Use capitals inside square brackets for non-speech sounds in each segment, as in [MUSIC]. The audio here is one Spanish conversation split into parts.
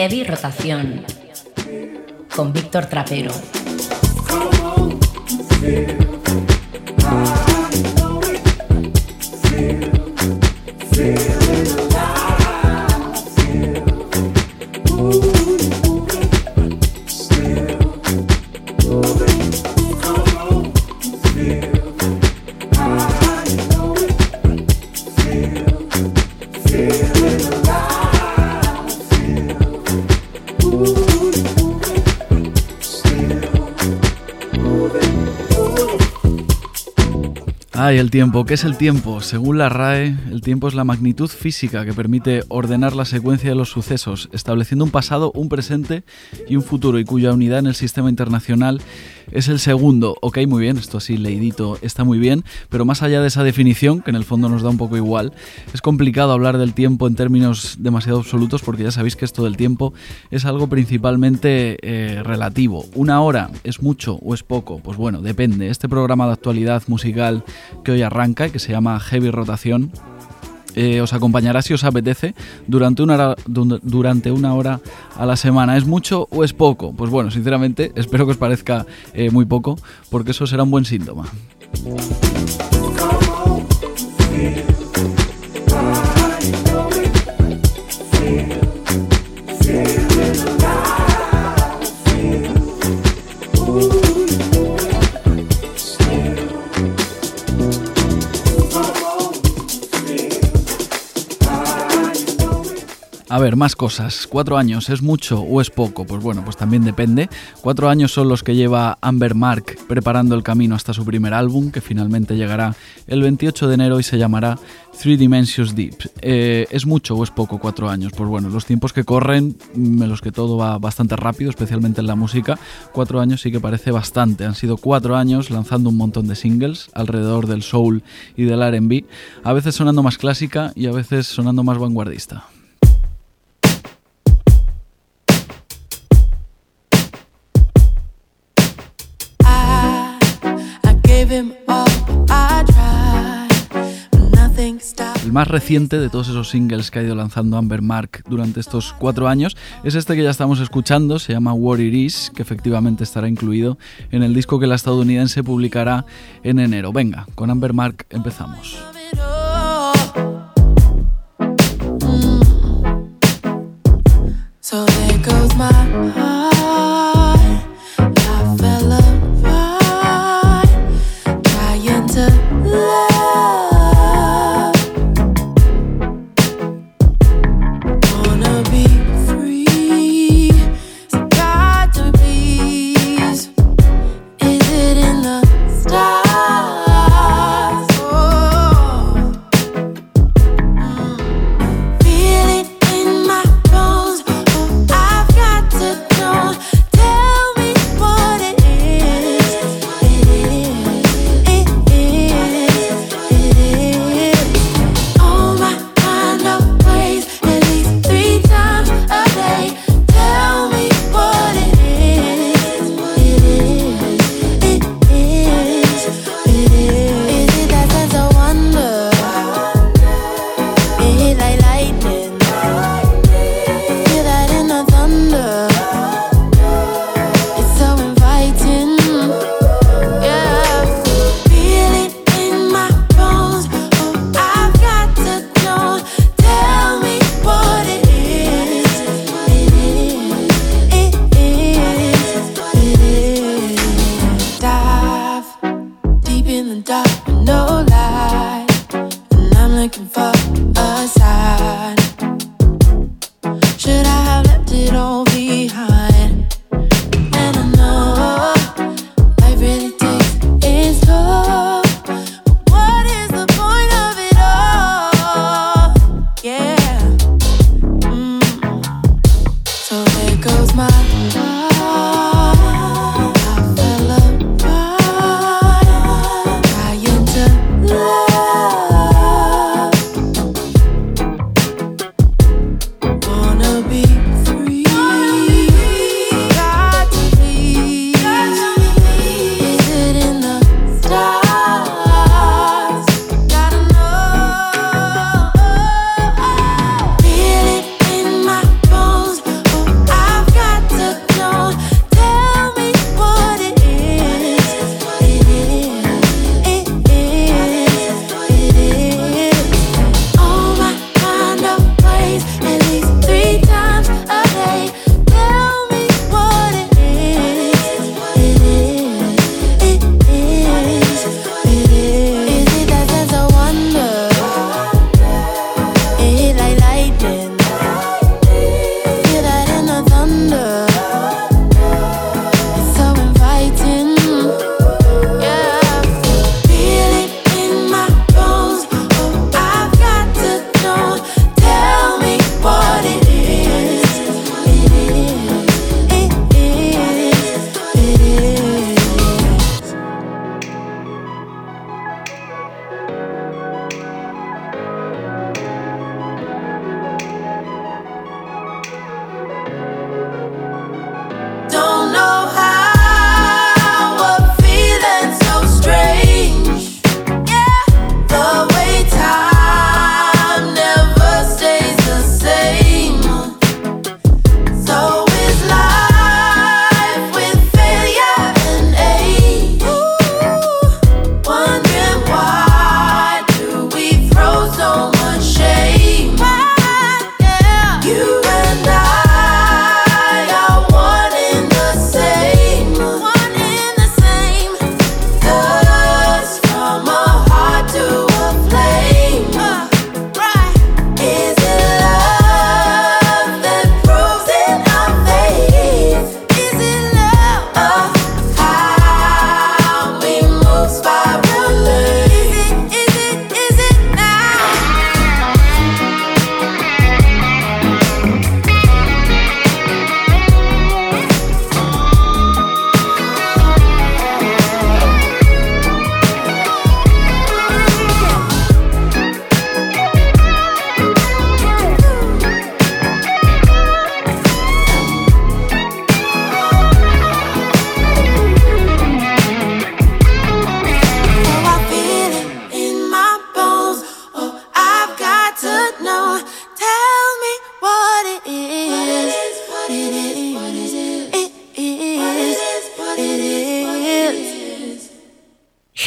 Heavy Rotación con Víctor Trapero. El tiempo. ¿Qué es el tiempo? Según la RAE, el tiempo es la magnitud física que permite ordenar la secuencia de los sucesos, estableciendo un pasado, un presente y un futuro, y cuya unidad en el sistema internacional es el segundo. Ok, muy bien, esto así leidito está muy bien, pero más allá de esa definición, que en el fondo nos da un poco igual, es complicado hablar del tiempo en términos demasiado absolutos porque ya sabéis que esto del tiempo es algo principalmente eh, relativo. ¿Una hora es mucho o es poco? Pues bueno, depende. Este programa de actualidad musical que hoy arranca que se llama Heavy Rotación eh, os acompañará si os apetece durante una, hora, durante una hora a la semana. ¿Es mucho o es poco? Pues bueno, sinceramente espero que os parezca eh, muy poco porque eso será un buen síntoma. Ver, más cosas. ¿Cuatro años es mucho o es poco? Pues bueno, pues también depende. Cuatro años son los que lleva Amber Mark preparando el camino hasta su primer álbum, que finalmente llegará el 28 de enero y se llamará Three Dimensions Deep. Eh, ¿Es mucho o es poco cuatro años? Pues bueno, los tiempos que corren, en los que todo va bastante rápido, especialmente en la música, cuatro años sí que parece bastante. Han sido cuatro años lanzando un montón de singles alrededor del soul y del RB, a veces sonando más clásica y a veces sonando más vanguardista. El más reciente de todos esos singles que ha ido lanzando Amber Mark durante estos cuatro años es este que ya estamos escuchando, se llama What It Is, que efectivamente estará incluido en el disco que la estadounidense publicará en enero. Venga, con Amber Mark empezamos.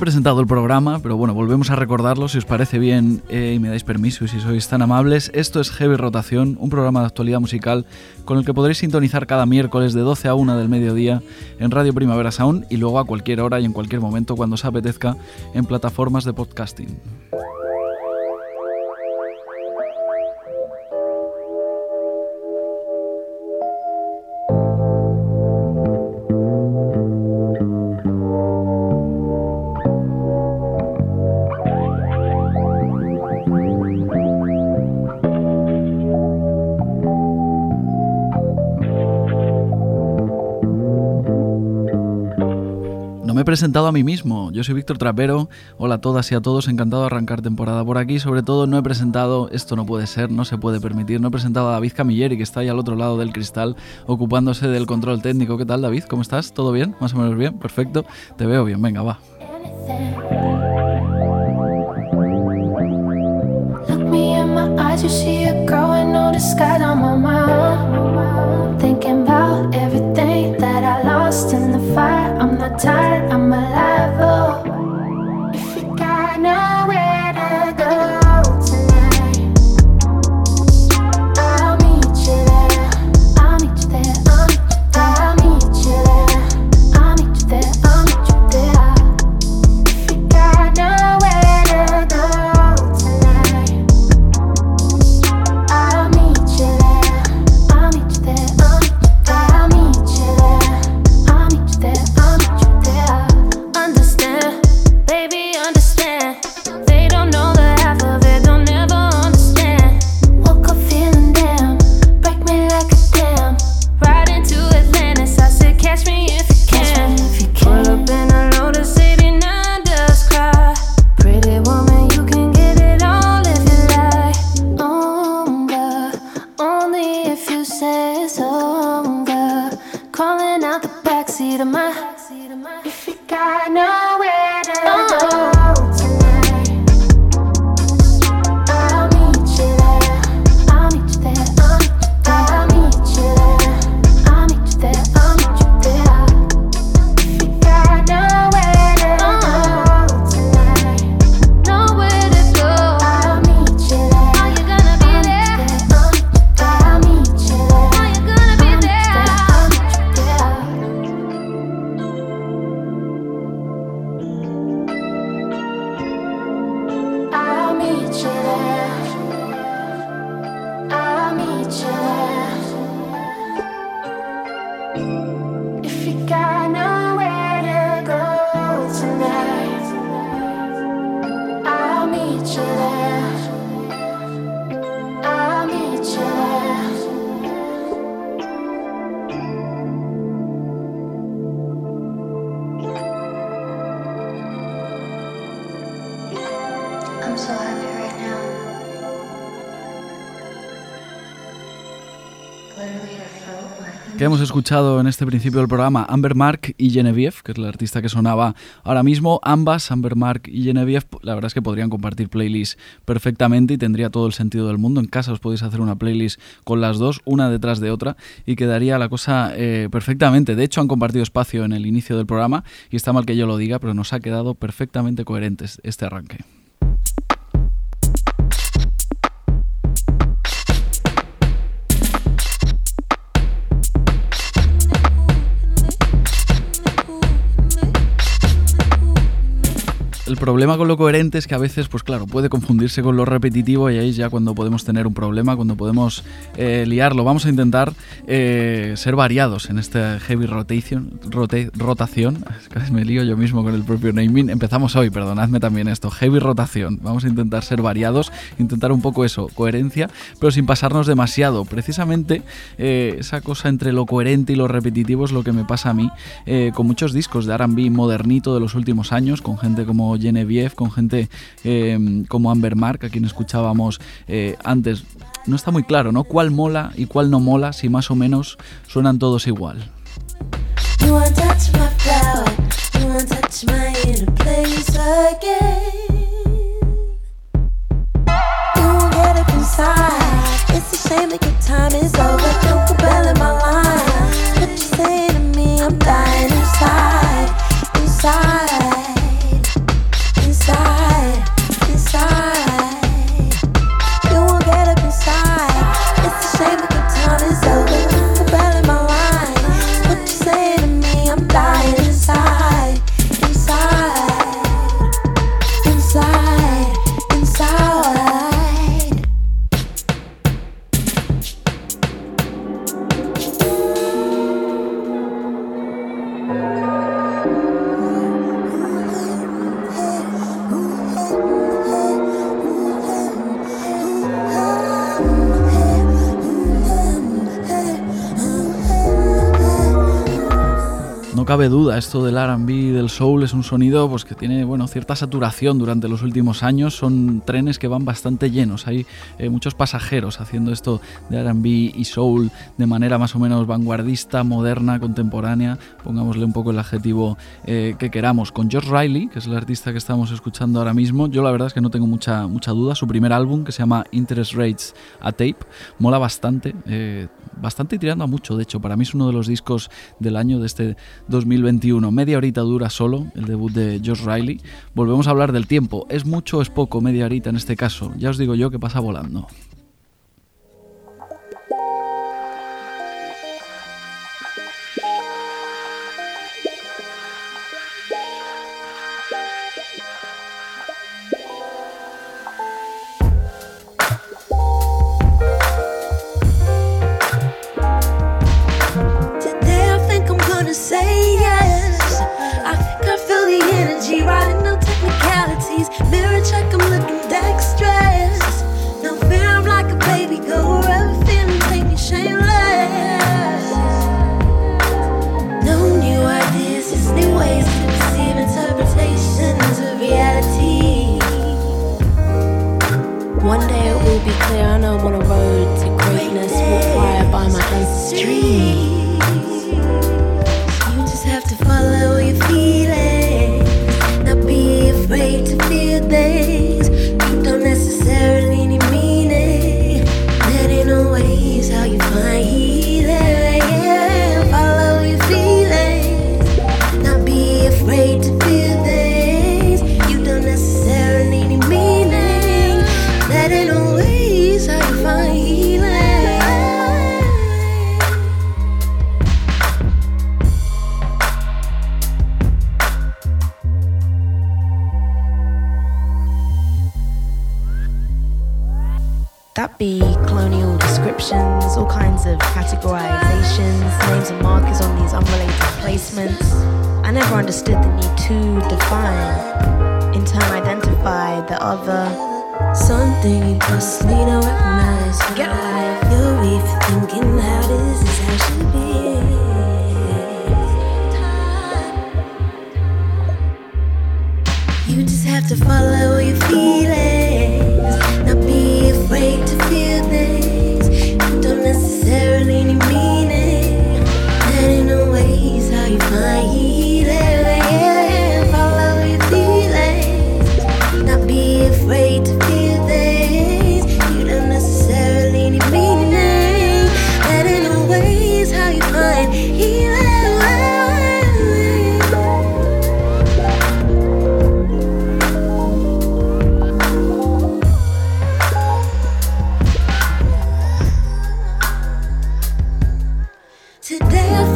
He presentado el programa, pero bueno, volvemos a recordarlo si os parece bien eh, y me dais permiso y si sois tan amables. Esto es Heavy Rotación, un programa de actualidad musical con el que podréis sintonizar cada miércoles de 12 a 1 del mediodía en Radio Primavera Sound y luego a cualquier hora y en cualquier momento cuando os apetezca en plataformas de podcasting. Presentado a mí mismo. Yo soy Víctor Trapero. Hola a todas y a todos. Encantado de arrancar temporada por aquí. Sobre todo no he presentado, esto no puede ser, no se puede permitir, no he presentado a David Camilleri, que está ahí al otro lado del cristal, ocupándose del control técnico. ¿Qué tal, David? ¿Cómo estás? ¿Todo bien? ¿Más o menos bien? Perfecto. Te veo bien. Venga, va. Hemos escuchado en este principio del programa, Amber Mark y Genevieve, que es la artista que sonaba ahora mismo. Ambas, Amber Mark y Genevieve, la verdad es que podrían compartir playlists perfectamente y tendría todo el sentido del mundo. En casa os podéis hacer una playlist con las dos, una detrás de otra, y quedaría la cosa eh, perfectamente. De hecho, han compartido espacio en el inicio del programa, y está mal que yo lo diga, pero nos ha quedado perfectamente coherente este arranque. Problema con lo coherente es que a veces, pues claro, puede confundirse con lo repetitivo y ahí es ya cuando podemos tener un problema, cuando podemos eh, liarlo. Vamos a intentar eh, ser variados en esta heavy rotation, rotación. [LAUGHS] Casi me lío yo mismo con el propio naming. Empezamos hoy, perdonadme también esto, heavy rotación. Vamos a intentar ser variados, intentar un poco eso, coherencia, pero sin pasarnos demasiado. Precisamente eh, esa cosa entre lo coherente y lo repetitivo es lo que me pasa a mí con muchos discos de RB modernito de los últimos años, con gente como Genevieve, con gente em, como Amber Mark, a quien escuchábamos eh, antes. No está muy claro, ¿no? ¿Cuál mola y cuál no mola si más o menos suenan todos igual? Cabe duda, esto del RB, del soul, es un sonido pues, que tiene bueno, cierta saturación durante los últimos años. Son trenes que van bastante llenos. Hay eh, muchos pasajeros haciendo esto de RB y soul de manera más o menos vanguardista, moderna, contemporánea. Pongámosle un poco el adjetivo eh, que queramos. Con George Riley, que es el artista que estamos escuchando ahora mismo, yo la verdad es que no tengo mucha, mucha duda. Su primer álbum, que se llama Interest Rates a Tape, mola bastante. Eh, bastante tirando a mucho, de hecho. Para mí es uno de los discos del año de este 2021. Media horita dura solo el debut de Josh Riley. Volvemos a hablar del tiempo. ¿Es mucho o es poco media horita en este caso? Ya os digo yo que pasa volando. One day it will be clear, I know on a road to greatness will required by my ancestry.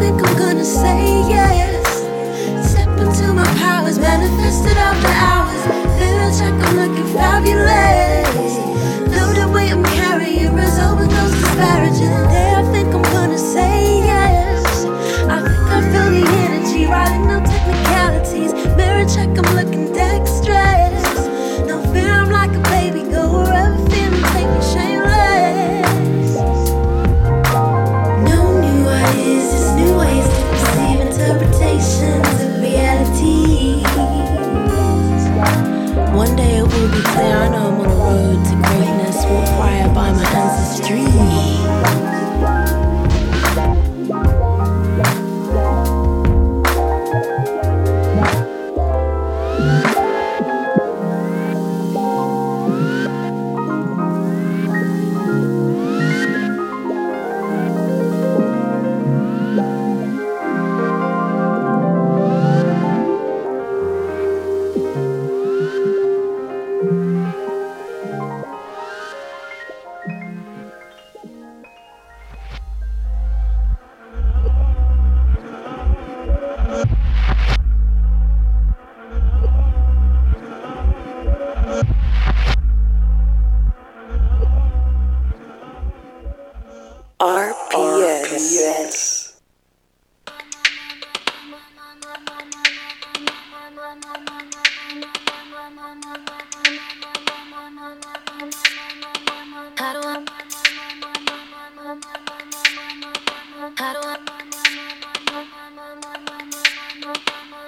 think I'm gonna say yes. Step into my powers, manifested after hours. Feel check, I'm looking fabulous. Know the weight I'm carrying, is over those disparages. today I think I'm gonna say yes. I think I feel the energy, riding on technicalities. Mirror check, I'm looking.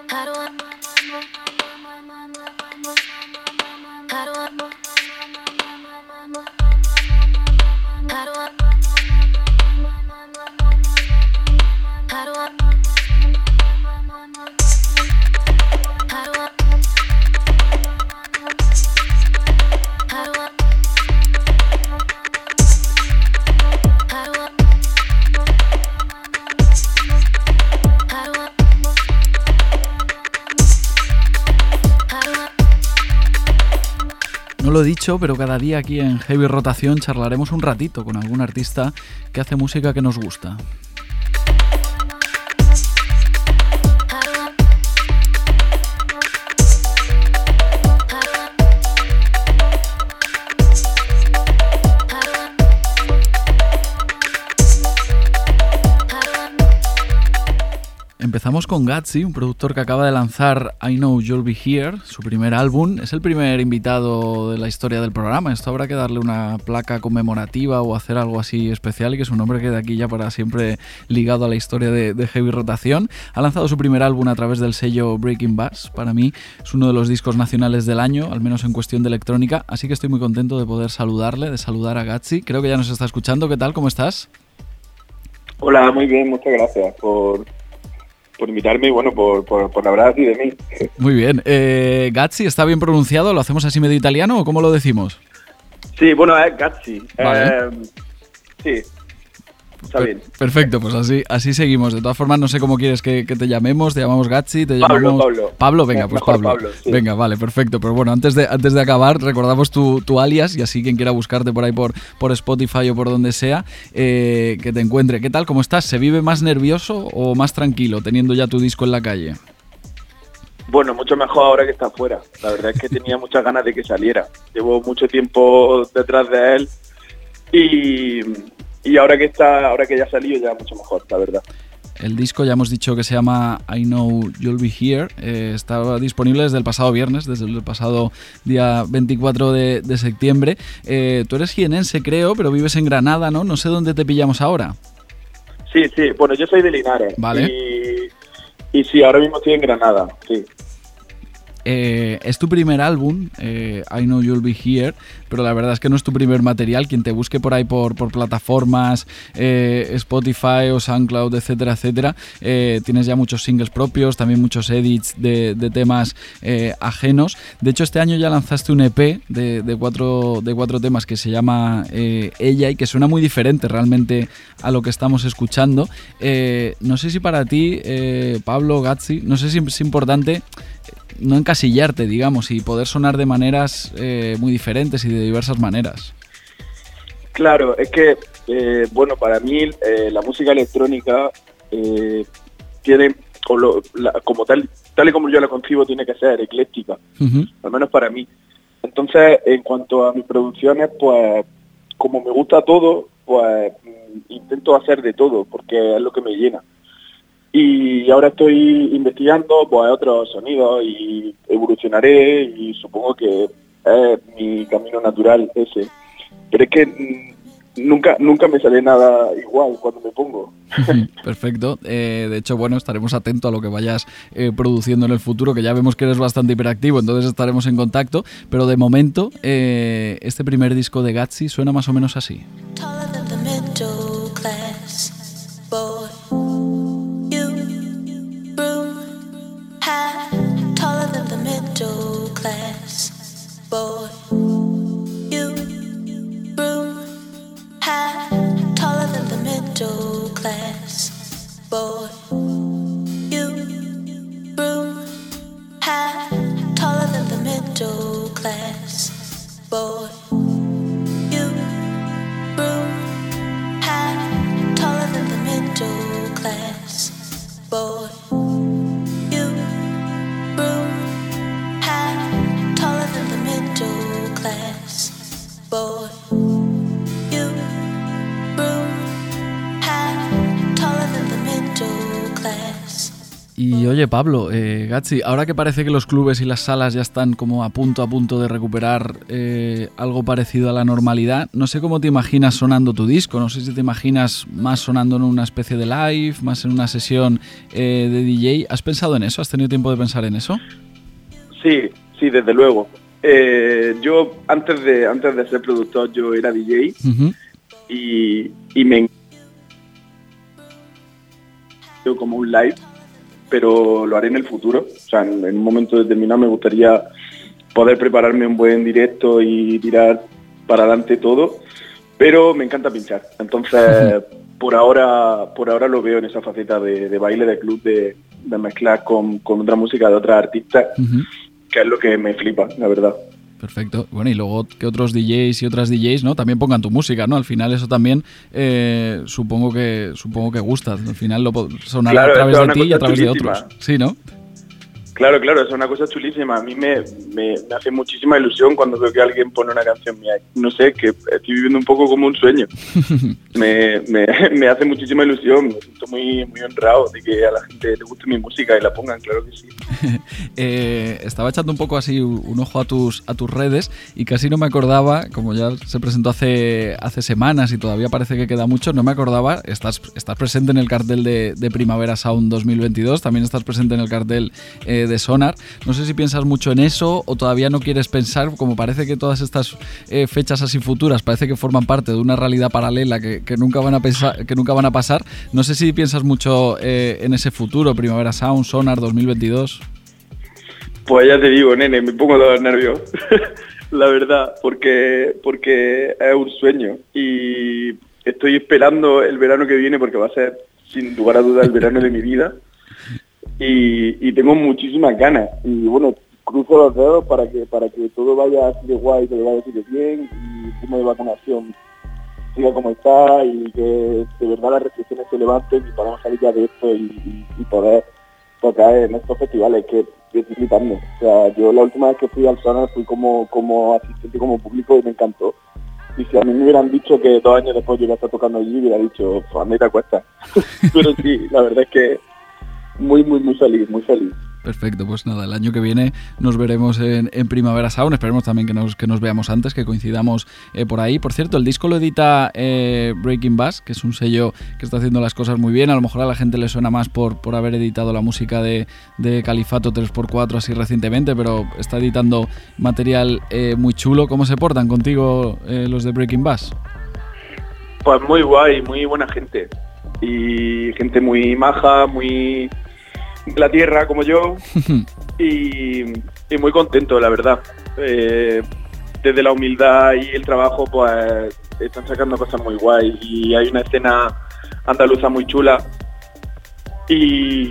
How do I? Lo he dicho, pero cada día aquí en Heavy Rotación charlaremos un ratito con algún artista que hace música que nos gusta. Con Gatsy, un productor que acaba de lanzar I Know You'll Be Here, su primer álbum. Es el primer invitado de la historia del programa. Esto habrá que darle una placa conmemorativa o hacer algo así especial y que su nombre quede aquí ya para siempre ligado a la historia de, Heavy Rotación. Ha lanzado su primer álbum a través del sello Breaking Bass. Para mí es uno de los discos nacionales del año, al menos en cuestión de electrónica. Así que estoy muy contento de poder saludarle, de saludar a Gatsy. Creo que ya nos está escuchando. ¿Qué tal? ¿Cómo estás? Hola, muy bien, muchas gracias por, por invitarme y bueno, por, por, hablar así de mí. Muy bien. Eh, Gazzi, ¿está bien pronunciado? ¿Lo hacemos así medio italiano o cómo lo decimos? Sí, bueno, es Gazzi. Eh, sí, Perfecto, pues así, así seguimos. De todas formas, no sé cómo quieres que, te llamemos. Te llamamos Gatsi, te Pablo, llamamos. Pablo. Pablo, venga, pues Pablo. Venga, vale, perfecto. Pero bueno, antes de, antes de acabar, recordamos tu, alias y así quien quiera buscarte por ahí por, por Spotify o por donde sea, eh, que te encuentre. ¿Qué tal? ¿Cómo estás? ¿Se vive más nervioso o más tranquilo teniendo ya tu disco en la calle? Bueno, mucho mejor ahora que está afuera. La verdad es que tenía [LAUGHS] muchas ganas de que saliera. Llevo mucho tiempo detrás de él y, y ahora que está, ahora que ya ha salido ya mucho mejor, la verdad. El disco ya hemos dicho que se llama I Know You'll Be Here. Eh, está disponible desde el pasado viernes, desde el pasado día 24 de, septiembre. Eh, tú eres jienense, creo, pero vives en Granada, ¿no? No sé dónde te pillamos ahora. Sí, sí. Bueno, yo soy de Linares. Vale. Y, y sí, ahora mismo estoy en Granada, sí. Eh, es tu primer álbum, eh, I Know You'll Be Here, pero la verdad es que no es tu primer material. Quien te busque por ahí por, plataformas, eh, Spotify o SoundCloud, etcétera, etcétera, tienes ya muchos singles propios, también muchos edits de, temas ajenos. De hecho, este año ya lanzaste un EP de, cuatro, de cuatro temas que se llama Ella y que suena muy diferente realmente a lo que estamos escuchando. no sé si para ti, Pablo Gazzi, no sé si es importante no encasillarte, digamos, y poder sonar de maneras eh, muy diferentes y de diversas maneras. Claro, es que, eh, bueno, para mí eh, la música electrónica tiene, como tal, tal y como yo la concibo, tiene que ser ecléctica, al menos para mí. Entonces, en cuanto a mis producciones, pues, como me gusta todo, pues mm, intento hacer de todo, porque es lo que me llena y ahora estoy investigando pues otros sonidos y evolucionaré y supongo que es mi camino natural ese. Pero es que nunca, nunca me sale nada igual cuando me pongo. [LAUGHS] Perfecto. Eh, de hecho, bueno, estaremos atentos a lo que vayas eh, produciendo en el futuro, que ya vemos que eres bastante hiperactivo, entonces estaremos en contacto. Pero de momento, eh, este primer disco de Gatsby suena más o menos así. Y oye, Pablo, eh, ahora que parece que los clubes y las salas ya están como a punto a punto de recuperar eh, algo parecido a la normalidad, no sé cómo te imaginas sonando tu disco, no sé si te imaginas más sonando en una especie de live, más en una sesión eh, de DJ. ¿Has pensado en eso? ¿Has tenido tiempo de pensar en eso? Sí, sí, desde luego. Eh, yo antes de antes de ser productor yo era DJ y, y me como un live pero lo haré en el futuro. O sea, en, un momento determinado me gustaría poder prepararme un buen directo y tirar para adelante todo, pero me encanta pinchar. Entonces, [LAUGHS] por ahora, por ahora lo veo en esa faceta de, baile, de club, de, mezclar con, otra música de otras artistas, que es lo que me flipa, la verdad. Perfecto. Bueno, y luego que otros DJs y otras DJs, ¿no? También pongan tu música, ¿no? Al final eso también eh, supongo que supongo que gusta. Al final lo sonará a través de ti y a través de otros. Sí, ¿no? Claro, claro, es una cosa chulísima. A mí me, me, hace muchísima ilusión cuando veo que alguien pone una canción mía. No sé, que estoy viviendo un poco como un sueño. [LAUGHS] me, [LAUGHS] me, hace muchísima ilusión. Me siento muy, muy honrado de que a la gente le guste mi música y la pongan, claro que sí. [LAUGHS] Eh, estaba echando un poco así un ojo a tus, a tus redes y casi no me acordaba, como ya se presentó hace, hace semanas y todavía parece que queda mucho, no me acordaba. Estás, estás presente en el cartel de, Primavera Sound 2022, también estás presente en el cartel. Eh, de Sonar. No sé si piensas mucho en eso o todavía no quieres pensar, como parece que todas estas eh, fechas así futuras parece que forman parte de una realidad paralela que, nunca, van a pensar, que nunca van a pasar. No sé si piensas mucho eh, en ese futuro, Primavera Sound, Sonar 2022. Pues ya te digo, nene, me pongo los nervios. [LAUGHS] la verdad, porque, porque es un sueño y estoy esperando el verano que viene porque va a ser sin lugar a dudas el verano de mi vida y, tengo muchísimas ganas. Y bueno, cruzo los dedos para que para que todo vaya así de guay, que vaya así de bien y el tema de vacunación siga como está y que de verdad las restricciones se levanten y podamos salir ya de esto y, poder tocar en estos festivales que estoy. O sea, yo la última vez que fui al Sonar fui como, como asistente, como público y me encantó. Y si a mí me hubieran dicho que dos años después yo iba a estar tocando allí, hubiera dicho, pues a mí te cuesta. [LAUGHS] Pero sí, la verdad es que muy, muy, muy feliz, muy feliz. Perfecto, pues nada, el año que viene nos veremos en, Primavera Sound. Esperemos también que nos, que nos veamos antes, que coincidamos eh, por ahí. Por cierto, el disco lo edita eh, Breaking Bass, que es un sello que está haciendo las cosas muy bien. A lo mejor a la gente le suena más por, por haber editado la música de, Califato 3x4 así recientemente, pero está editando material eh, muy chulo. ¿Cómo se portan contigo los de Breaking Bass? Pues muy guay, muy buena gente. Y gente muy maja, muy la tierra como yo [LAUGHS] y, muy contento, la verdad. Eh, desde la humildad y el trabajo, pues están sacando cosas muy guay y hay una escena andaluza muy chula y,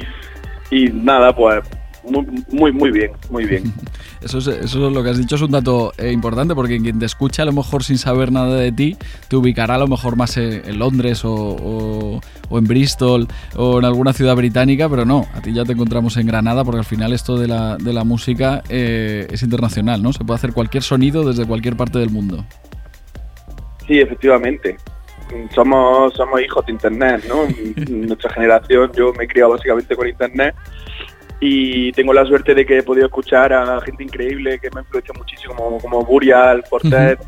y nada, pues muy, muy, muy bien, muy bien. [LAUGHS] Eso es, eso es lo que has dicho, es un dato eh, importante porque quien te escucha a lo mejor sin saber nada de ti, te ubicará a lo mejor más en, Londres o, en Bristol o en alguna ciudad británica, pero no, a ti ya te encontramos en Granada porque al final esto de la, de la música eh, es internacional, ¿no? Se puede hacer cualquier sonido desde cualquier parte del mundo. Sí, efectivamente. Somos, somos hijos de Internet, ¿no? [LAUGHS] Nuestra generación, yo me he criado básicamente con Internet y tengo la suerte de que he podido escuchar a gente increíble que me ha influenciado muchísimo, como, como Burial, Fortet,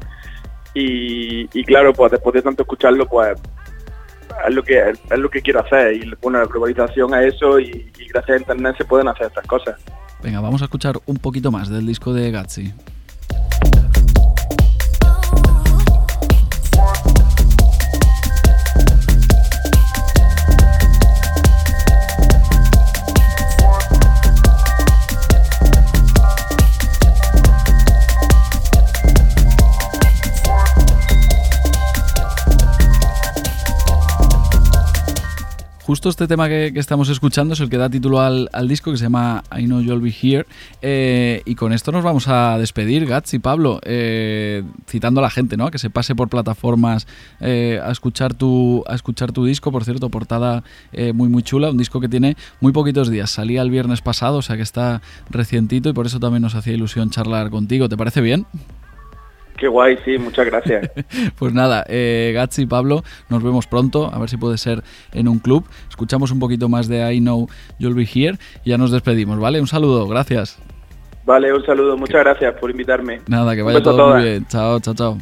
y, claro, pues después de tanto escucharlo, pues es lo que es lo que quiero hacer y bueno, la globalización a eso y, y gracias a internet se pueden hacer estas cosas. Venga, vamos a escuchar un poquito más del disco de Gatsby. Justo este tema que, estamos escuchando es el que da título al, disco, que se llama I Know You'll Be Here. Eh, y con esto nos vamos a despedir, Gats y Pablo, eh, citando a la gente, ¿no? Que se pase por plataformas eh, a, escuchar tu, a escuchar tu disco. Por cierto, portada muy, muy chula. Un disco que tiene muy poquitos días. Salía el viernes pasado, o sea que está recientito y por eso también nos hacía ilusión charlar contigo. ¿Te parece bien? Qué guay, sí, muchas gracias. [LAUGHS] pues nada, eh, Gatsi y Pablo, nos vemos pronto, a ver si puede ser en un club. Escuchamos un poquito más de I Know You'll Be Here y ya nos despedimos, ¿vale? Un saludo, gracias. Vale, un saludo, muchas gracias por invitarme. Nada, que vaya todo muy bien. Chao, chao, chao.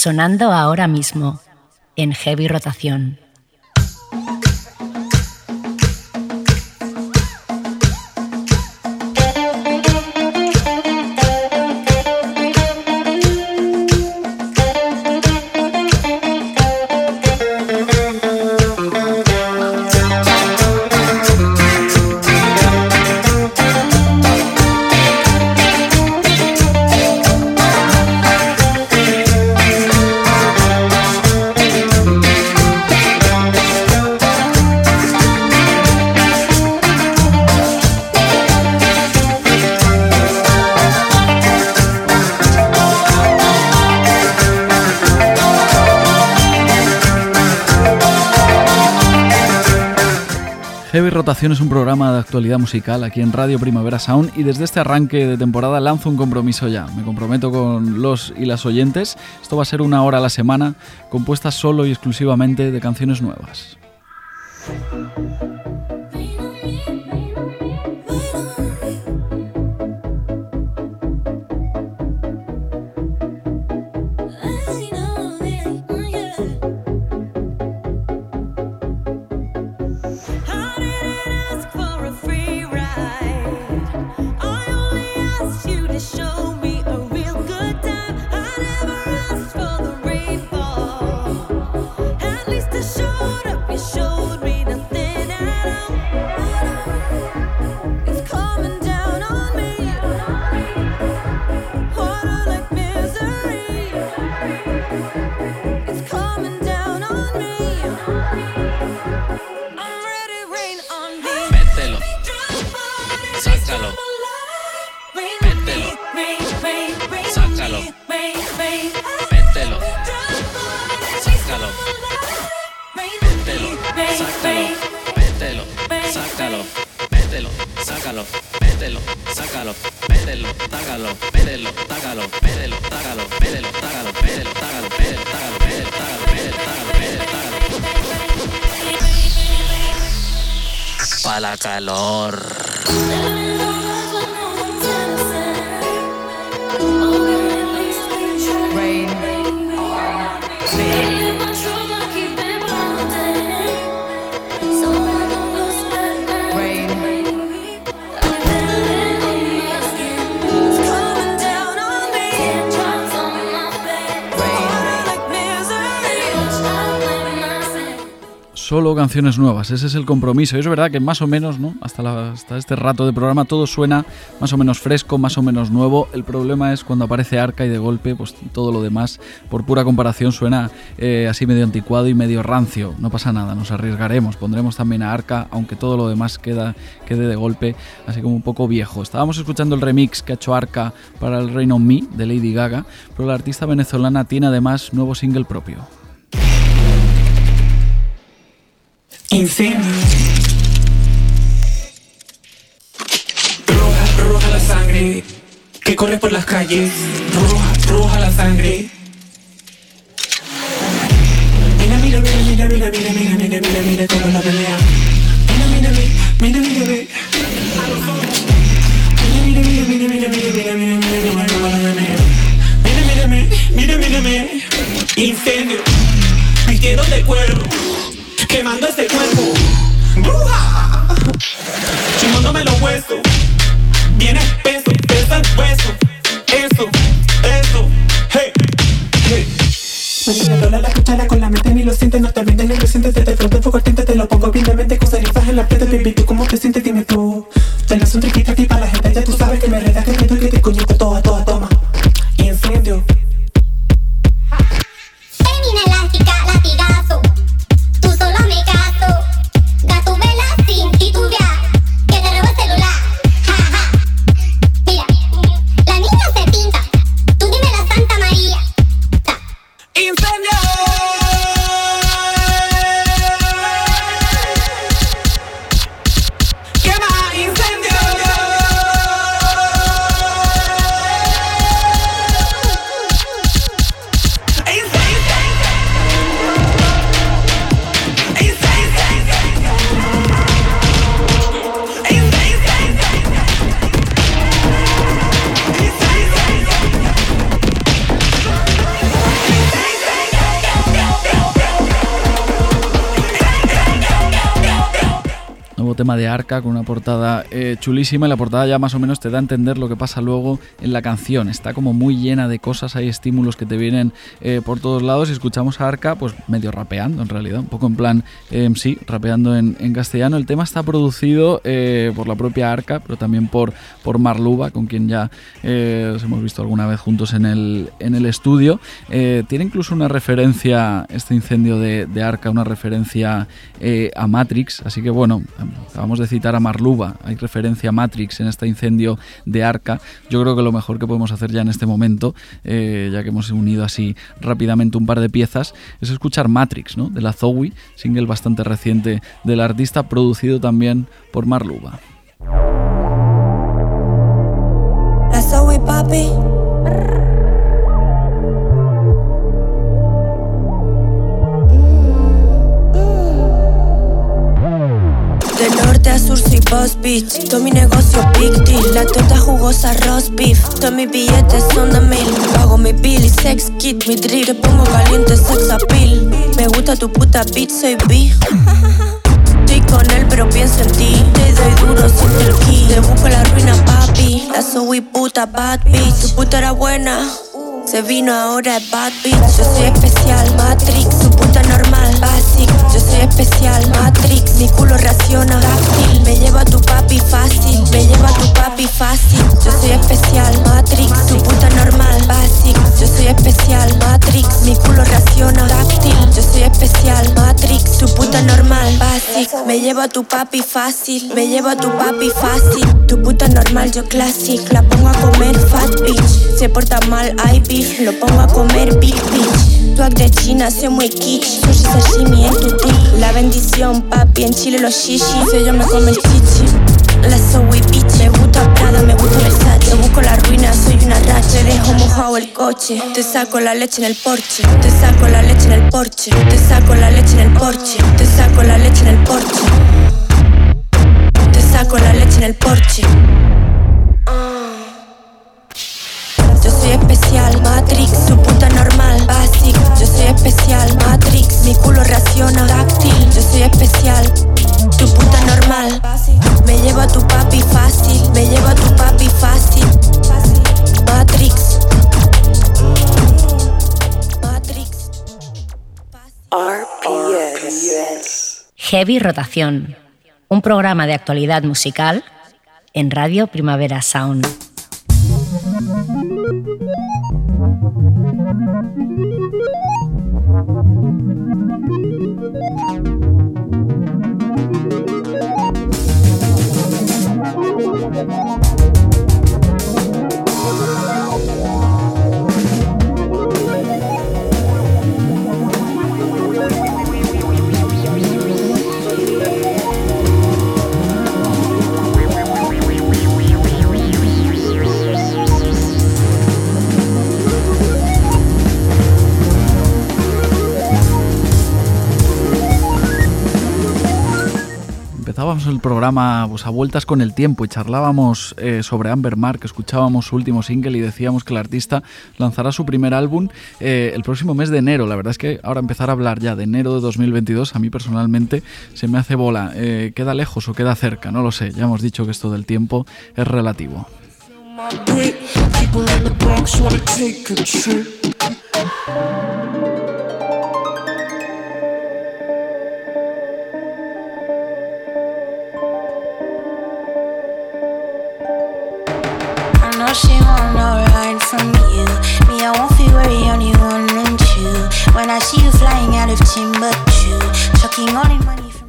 Sonando ahora mismo en heavy rotación. Rotación es un programa de actualidad musical aquí en Radio Primavera Sound y desde este arranque de temporada lanzo un compromiso ya. Me comprometo con los y las oyentes. Esto va a ser una hora a la semana compuesta solo y exclusivamente de canciones nuevas. salón canciones nuevas. Ese es el compromiso. es verdad que más o menos, ¿no? Hasta, hasta este rato de programa todo suena más o menos fresco, más o menos nuevo. El problema es cuando aparece Arca y de golpe, pues todo lo demás, por pura comparación, suena eh, así medio anticuado y medio rancio. No pasa nada, nos arriesgaremos. Pondremos también a Arca, aunque todo lo demás queda, quede de golpe, así como un poco viejo. Estábamos escuchando el remix que ha hecho Arca para el Reino Me de Lady Gaga, pero la artista venezolana tiene además nuevo single propio. Incendio. Roja, roja la sangre que corre por las calles. Roja, roja la sangre. Mira, mira, mira, mira, mira, mira, mira, mira, mira, mira cómo la pelea. Mira, mira, mira, mira, mira, mira. Mira, mira, mira, mira, mira, mira, mira, mira, mira, cómo la pelea. Mira, mira, mira, mira, mira, Incendio. Vistieron de cuero quemando este cuerpo. ¡Bruja! Chimándome los huesos. Bien espeso, pesa el hueso. Eso, eso, hey, hey. Me la cuchara con la mente ni lo sientes, no te olvides ni lo sientes, te el foco tinte, te lo pongo bien de mente con cerezas en la frente, baby, tú cómo te sientes, dime tú. Te las un triquita aquí para la gente, ya tú sabes que me redas, que meto y que te coño toda, tema de Arca con una portada eh, chulísima y la portada ya más o menos te da a entender lo que pasa luego en la canción. Está como muy llena de cosas, hay estímulos que te vienen eh, por todos lados y escuchamos a Arca pues medio rapeando en realidad, un poco en plan eh, sí, rapeando en, castellano. El tema está producido por la propia Arca, pero también por, por Marluba, con quien ya os hemos visto alguna vez juntos en el, en el estudio. tiene incluso una referencia, este incendio de, de Arca, una referencia a Matrix, así que bueno, Acabamos de citar a Marluba, hay referencia a Matrix en este incendio de Arca. Yo creo que lo mejor que podemos hacer ya en este momento, eh, ya que hemos unido así rápidamente un par de piezas, es escuchar Matrix, ¿no? de la Zoe, single bastante reciente del artista, producido también por Marluba. Norte a sur soy boss bitch. Todo mi negocio big deal. La torta jugosa roast beef. Todos mis billetes son de mil. Pago mi bill y sex kit. Mi drip Te pongo caliente sex appeal. Me gusta tu puta bitch soy B. Estoy con él pero pienso en ti. Te doy duro sin el key. Te busco la ruina papi. La soy puta bad bitch. Tu puta era buena. Se vino ahora es bad bitch. Yo soy especial, Matrix Su puta normal, soy especial, Matrix Mi culo raciona, dáctil Me lleva tu papi fácil Me lleva tu papi fácil. Yo soy especial, Matrix Su puta normal, basic Yo soy especial, Matrix Mi culo raciona, dáctil Yo soy especial, Matrix Tu puta normal, basic Me lleva tu papi fácil Me lleva tu papi fácil. Tu puta normal, yo classic. La pongo a comer fat bitch. Se porta mal, I beef. Lo pongo a comer big bitch. Tuac de China, soy muy kitsch. Sushi sashimi en tu dick La bendición, papi, en Chile los shishis Ellos me comen chichi. La soy bitch, me gusta Prada, me gusta Versace. Busco la ruina, soy una racha Te dejo mojado el coche. Te saco la leche en el porche Te saco la leche en el porche. Te saco la leche en el porche Te saco la leche en el porche. Te saco la leche en el porche. Yo soy especial, Matrix, su puta especial, Matrix, mi culo raciona, dáctil. Yo soy especial, tu puta normal. Me lleva tu papi fácil, me lleva tu papi fácil. Matrix. Matrix. RPS. Heavy Rotación, un programa de actualidad musical en Radio Primavera Sound. El programa a vueltas con el tiempo y charlábamos eh, sobre Amber Mark, escuchábamos su último single y decíamos que el artista lanzará su primer álbum eh, el próximo mes de enero. La verdad es que ahora empezar a hablar ya de enero de 2022 a mí personalmente se me hace bola. Eh, ¿Queda lejos o queda cerca? No lo sé. Ya hemos dicho que esto del tiempo es relativo.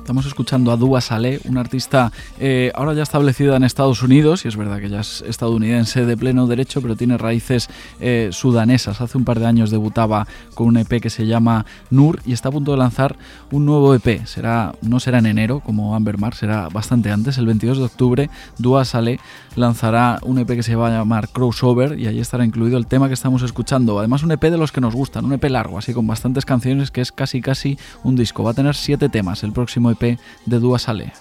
Estamos escuchando a Dua Saleh, una artista eh, ahora ya establecida en Estados Unidos, y es verdad que ya es estadounidense de pleno derecho, pero tiene raíces eh, sudanesas. Hace un par de años debutaba con un EP que se llama Nur y está a punto de lanzar un nuevo EP. Será, no será en enero como Amber Mark, será bastante antes. El 22 de octubre, Dua Saleh lanzará un EP que se va a llamar Crossover y ahí estará incluido el tema que estamos escuchando. Además, un EP de los que nos gustan, un EP largo, así con bastantes canciones, que es casi casi un disco. Va a tener siete temas el próximo EP de Dua Saleh.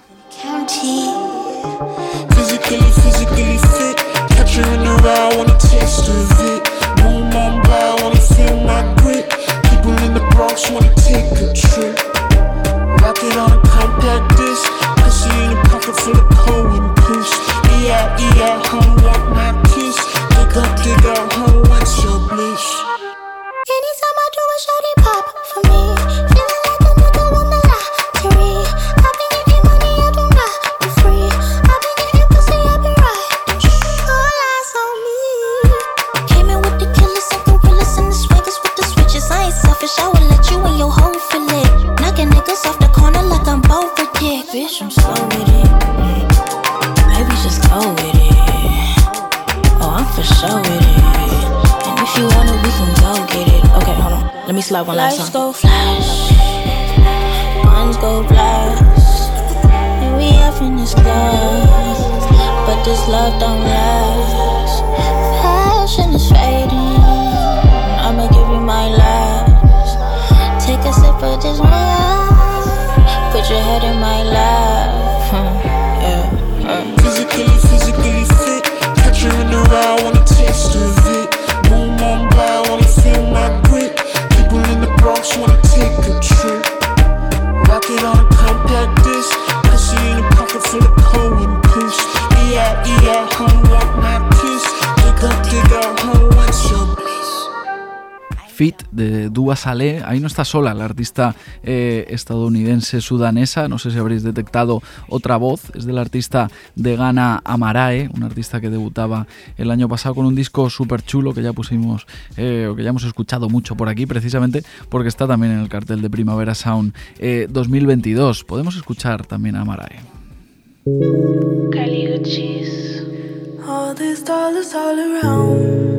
Ahí no está sola la artista eh, estadounidense sudanesa. No sé si habréis detectado otra voz. Es del artista de Ghana Amarae, un artista que debutaba el año pasado con un disco súper chulo que ya pusimos, eh, o que ya hemos escuchado mucho por aquí, precisamente porque está también en el cartel de Primavera Sound eh, 2022. Podemos escuchar también a Amarae. All these dollars all around.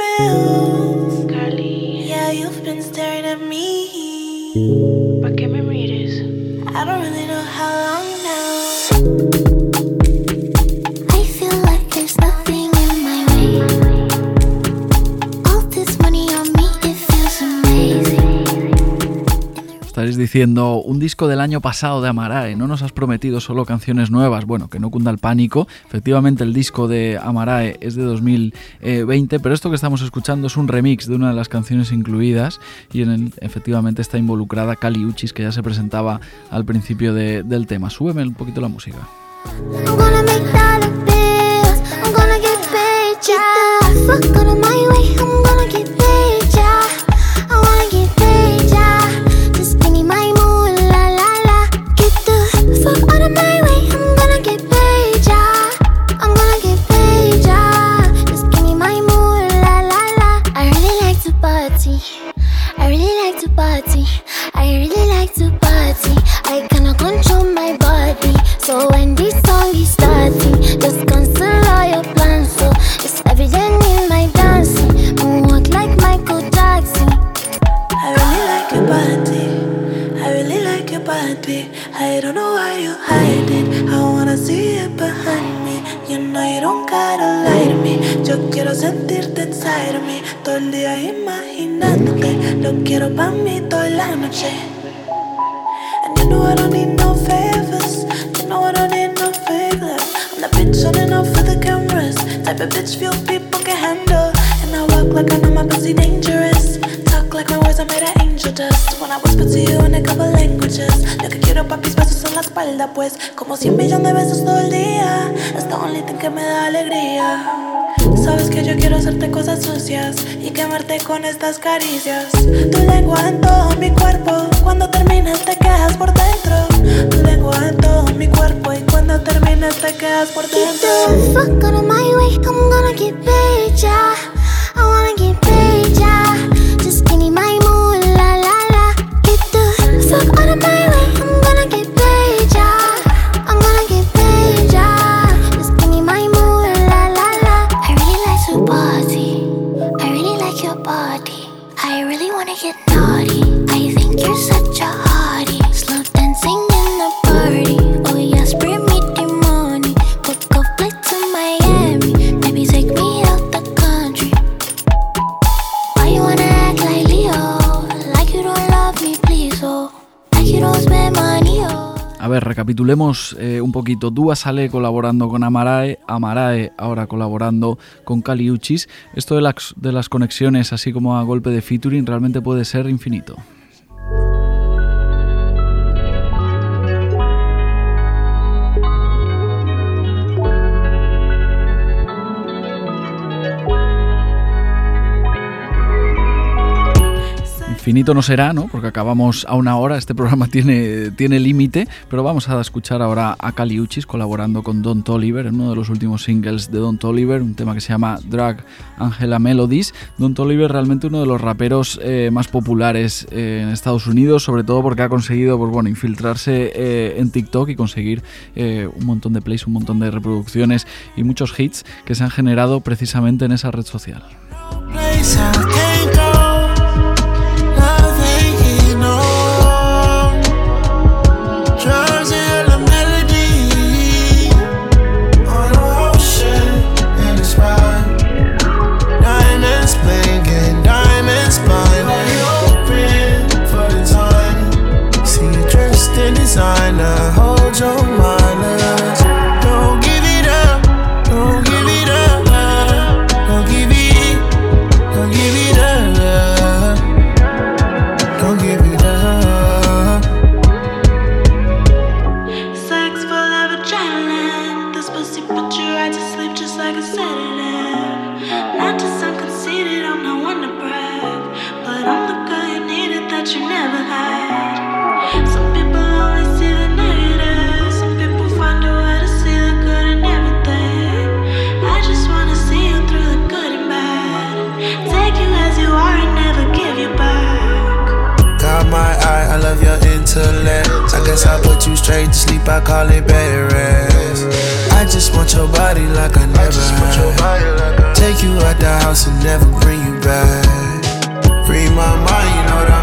Bills. Carly. Yeah, you've been staring at me. Diciendo, un disco del año pasado de Amarae, no nos has prometido solo canciones nuevas. Bueno, que no cunda el pánico. Efectivamente, el disco de Amarae es de 2020, pero esto que estamos escuchando es un remix de una de las canciones incluidas y en él efectivamente está involucrada Kali Uchis, que ya se presentaba al principio de- del tema. Súbeme un poquito la música. Party. I really like to party. I cannot control my body. So when this song is starting, just cancel all your plans. So it's evident in my dancing. Moonwalk like Michael Jackson. I really like your body. I really like your body. I don't know why you hide it. I wanna see it behind me. You know you don't gotta lie to me. Yo quiero sentirte inside of me. Todo el día imaginándote. Lo quiero pa' mí toda la noche. And you know I don't need no favors. You know I don't need no favors. I'm the bitch on and off for the cameras. Type of bitch few people can handle. And I walk like I know my pussy dangerous. Talk like my words are made of angel dust. When I whisper to you in a couple languages. Lo que quiero papis besos en la espalda, pues. Como cien millones de besos todo el día. Es the only thing que me da alegría. Sabes que yo quiero hacerte cosas sucias y quemarte con estas caricias. Tu lengua en todo mi cuerpo, cuando termines te quedas por dentro. Tu lengua en todo mi cuerpo y cuando termines te quedas por Get dentro. the fuck out of my way. I'm gonna get paid, yeah. I wanna get paid, yeah. Just give me my moolah, la la. Get the fuck out of my way. I'm gonna get paid, recapitulemos eh, un poquito. Dua sale colaborando con Amarae, Amarae ahora colaborando con Kali Uchis. Esto de las, de las conexiones, así como a golpe de featuring, realmente puede ser infinito. Infinito no será, ¿no? Porque acabamos a una hora, este programa [LAUGHS] tiene, tiene límite, pero vamos a escuchar ahora a Kali Uchis colaborando con Don Toliver en uno de los últimos singles de Don Toliver, un tema que se llama Drag Angela Melodies. Don Toliver realmente uno de los raperos eh, más populares eh, en Estados Unidos, sobre todo porque ha conseguido pues, bueno, infiltrarse eh, en TikTok y conseguir eh, un montón de plays, un montón de reproducciones y muchos hits que se han generado precisamente en esa red social. Call it bed rest. I just want your body like I never had. Take you out the house and never bring you back. Free my mind, you know that.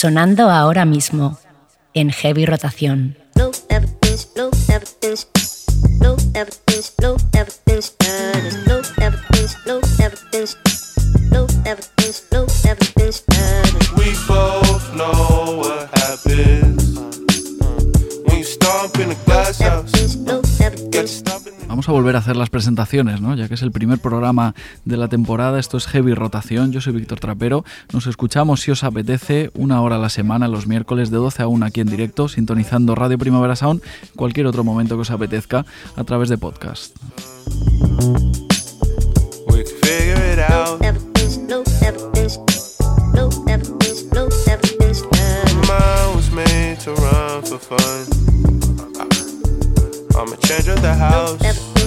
Sonando ahora mismo en heavy rotación. Volver a hacer las presentaciones, ¿no? Ya que es el primer programa de la temporada, esto es Heavy Rotación, yo soy Víctor Trapero, nos escuchamos si os apetece una hora a la semana los miércoles de 12 a 1 aquí en directo, sintonizando Radio Primavera Sound, cualquier otro momento que os apetezca a través de podcast. I'm a change of the house.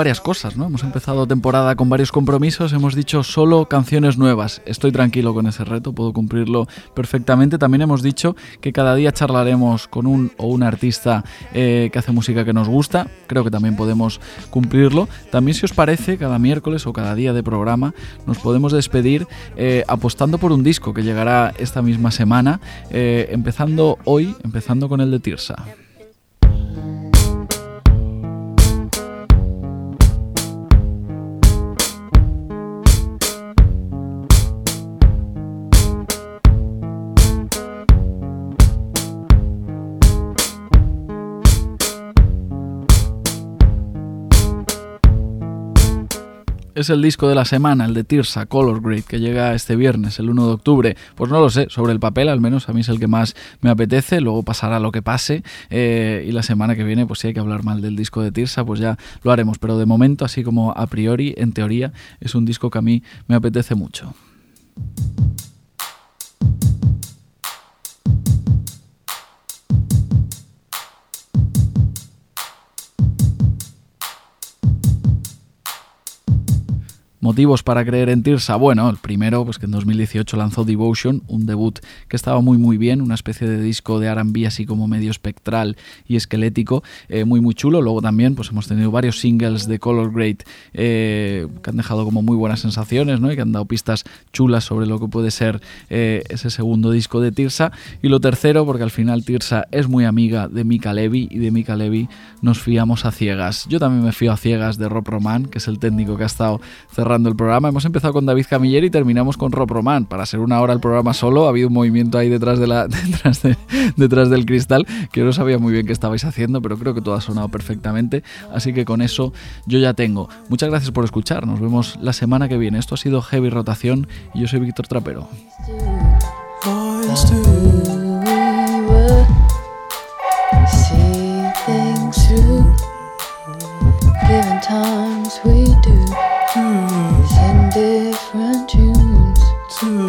varias cosas, ¿no? Hemos empezado temporada con varios compromisos, hemos dicho solo canciones nuevas. Estoy tranquilo con ese reto, puedo cumplirlo perfectamente. También hemos dicho que cada día charlaremos con un o una artista eh, que hace música que nos gusta. Creo que también podemos cumplirlo. También si os parece, cada miércoles o cada día de programa nos podemos despedir eh, apostando por un disco que llegará esta misma semana, eh, empezando hoy, empezando con el de Tirsa. Es el disco de la semana, el de Tirsa, Color Grade, que llega este viernes, el 1 de octubre. Pues no lo sé, sobre el papel al menos a mí es el que más me apetece, luego pasará lo que pase eh, y la semana que viene pues si hay que hablar mal del disco de Tirsa pues ya lo haremos, pero de momento así como a priori, en teoría, es un disco que a mí me apetece mucho. Motivos para creer en Tirsa. Bueno, el primero, pues que en 2018 lanzó Devotion, un debut que estaba muy muy bien, una especie de disco de R&B así como medio espectral y esquelético, eh, muy muy chulo. Luego también, pues hemos tenido varios singles de Color Grade eh, que han dejado como muy buenas sensaciones, ¿no? Y que han dado pistas chulas sobre lo que puede ser eh, ese segundo disco de Tirsa. Y lo tercero, porque al final Tirsa es muy amiga de Mika Levy y de Mika Levy nos fiamos a ciegas. Yo también me fío a ciegas de Rob Roman, que es el técnico que ha estado cerrando el programa. Hemos empezado con David Camilleri y terminamos con Rob Roman. Para ser una hora el programa solo, ha habido un movimiento ahí detrás, de la, detrás, detrás del cristal que no sabía muy bien qué estabais haciendo, pero creo que todo ha sonado perfectamente. Así que con eso yo ya tengo. Muchas gracias por escuchar. Nos vemos la semana que viene. Esto ha sido Heavy Rotación y yo soy Víctor Trapero. Sing different tunes. Two,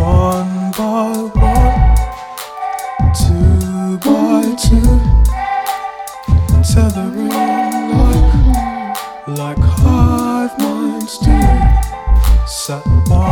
one by one, two by two, tethering like like hive minds do. Set one